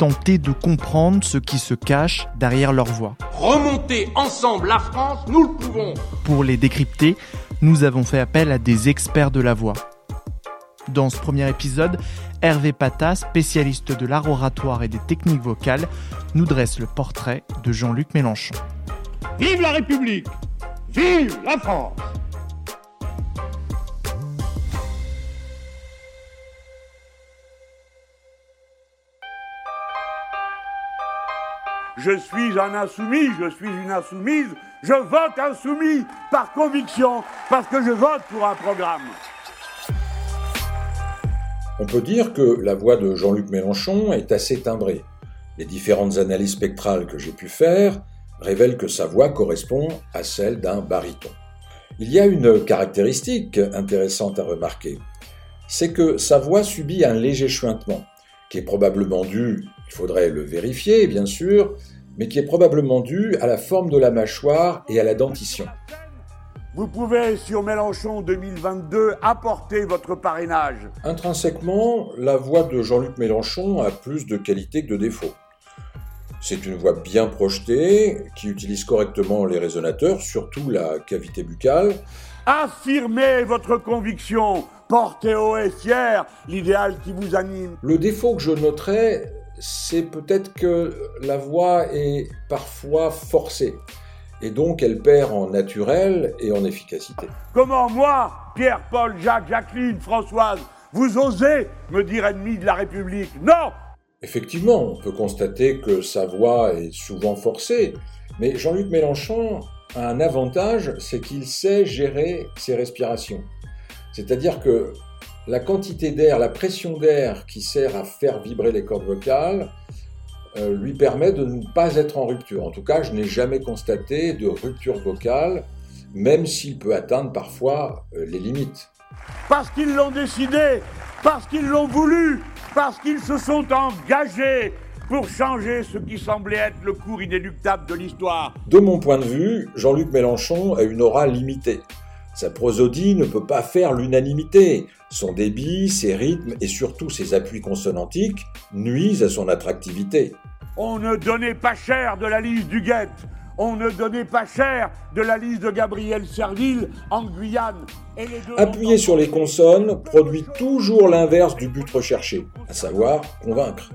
Tenter de comprendre ce qui se cache derrière leur voix. Remonter ensemble la France, nous le pouvons. Pour les décrypter, nous avons fait appel à des experts de la voix. Dans ce premier épisode, Hervé Pata, spécialiste de l'art oratoire et des techniques vocales, nous dresse le portrait de Jean-Luc Mélenchon. Vive la République Vive la France Je suis un insoumis, je suis une insoumise, je vote insoumis par conviction, parce que je vote pour un programme. On peut dire que la voix de Jean-Luc Mélenchon est assez timbrée. Les différentes analyses spectrales que j'ai pu faire révèlent que sa voix correspond à celle d'un baryton. Il y a une caractéristique intéressante à remarquer, c'est que sa voix subit un léger chuintement, qui est probablement dû, il faudrait le vérifier bien sûr, mais qui est probablement dû à la forme de la mâchoire et à la dentition. Vous pouvez, sur Mélenchon 2022, apporter votre parrainage. Intrinsèquement, la voix de Jean-Luc Mélenchon a plus de qualités que de défauts. C'est une voix bien projetée, qui utilise correctement les résonateurs, surtout la cavité buccale. Affirmez votre conviction, portez haut et fier l'idéal qui vous anime. Le défaut que je noterais, c'est peut-être que la voix est parfois forcée, et donc elle perd en naturel et en efficacité. Comment moi, Pierre, Paul, Jacques, Jacqueline, Françoise, vous osez me dire ennemi de la République? Non Effectivement, on peut constater que sa voix est souvent forcée, mais Jean-Luc Mélenchon a un avantage, c'est qu'il sait gérer ses respirations. C'est-à-dire que la quantité d'air, la pression d'air qui sert à faire vibrer les cordes vocales euh, lui permet de ne pas être en rupture. En tout cas, je n'ai jamais constaté de rupture vocale, même s'il peut atteindre parfois euh, les limites. Parce qu'ils l'ont décidé, parce qu'ils l'ont voulu, parce qu'ils se sont engagés pour changer ce qui semblait être le cours inéluctable de l'histoire. De mon point de vue, Jean-Luc Mélenchon a une aura limitée. Sa prosodie ne peut pas faire l'unanimité. Son débit, ses rythmes et surtout ses appuis consonantiques nuisent à son attractivité. On ne donnait pas cher de la liste du Guette. On ne donnait pas cher de la liste de Gabriel Serville en Guyane. Et les deux Appuyer sur les consonnes produit toujours l'inverse du but recherché, à savoir convaincre.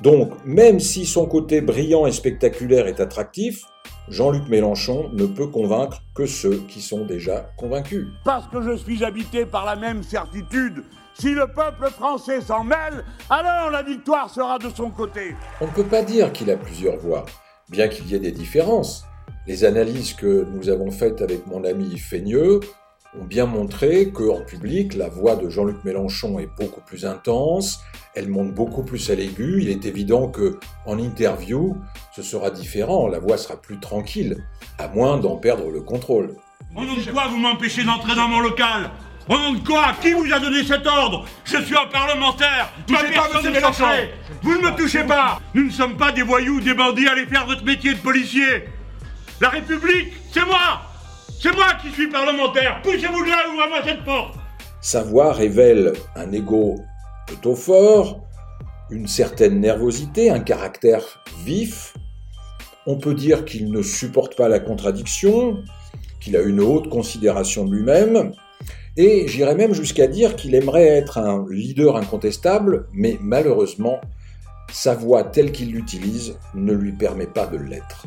Donc, même si son côté brillant et spectaculaire est attractif, Jean-Luc Mélenchon ne peut convaincre que ceux qui sont déjà convaincus. Parce que je suis habité par la même certitude. Si le peuple français s'en mêle, alors la victoire sera de son côté. On ne peut pas dire qu'il a plusieurs voix, bien qu'il y ait des différences. Les analyses que nous avons faites avec mon ami Feigneux ont bien montré qu'en public, la voix de Jean-Luc Mélenchon est beaucoup plus intense, elle monte beaucoup plus à l'aigu. Il est évident que en interview, ce sera différent, la voix sera plus tranquille, à moins d'en perdre le contrôle. Au nom de quoi vous m'empêchez d'entrer dans mon local? Au nom de quoi? Qui vous a donné cet ordre? Je suis un parlementaire. Touchez pas, personne Mélenchon. Vous ne me touchez pas. Nous ne sommes pas des voyous, des bandits, allez faire votre métier de policier. La République, c'est moi C'est moi qui suis parlementaire Poussez-vous là, ouvrez-moi cette porte Sa voix révèle un ego plutôt fort, une certaine nervosité, un caractère vif. On peut dire qu'il ne supporte pas la contradiction, qu'il a une haute considération de lui-même, et j'irais même jusqu'à dire qu'il aimerait être un leader incontestable, mais malheureusement, sa voix telle qu'il l'utilise ne lui permet pas de l'être.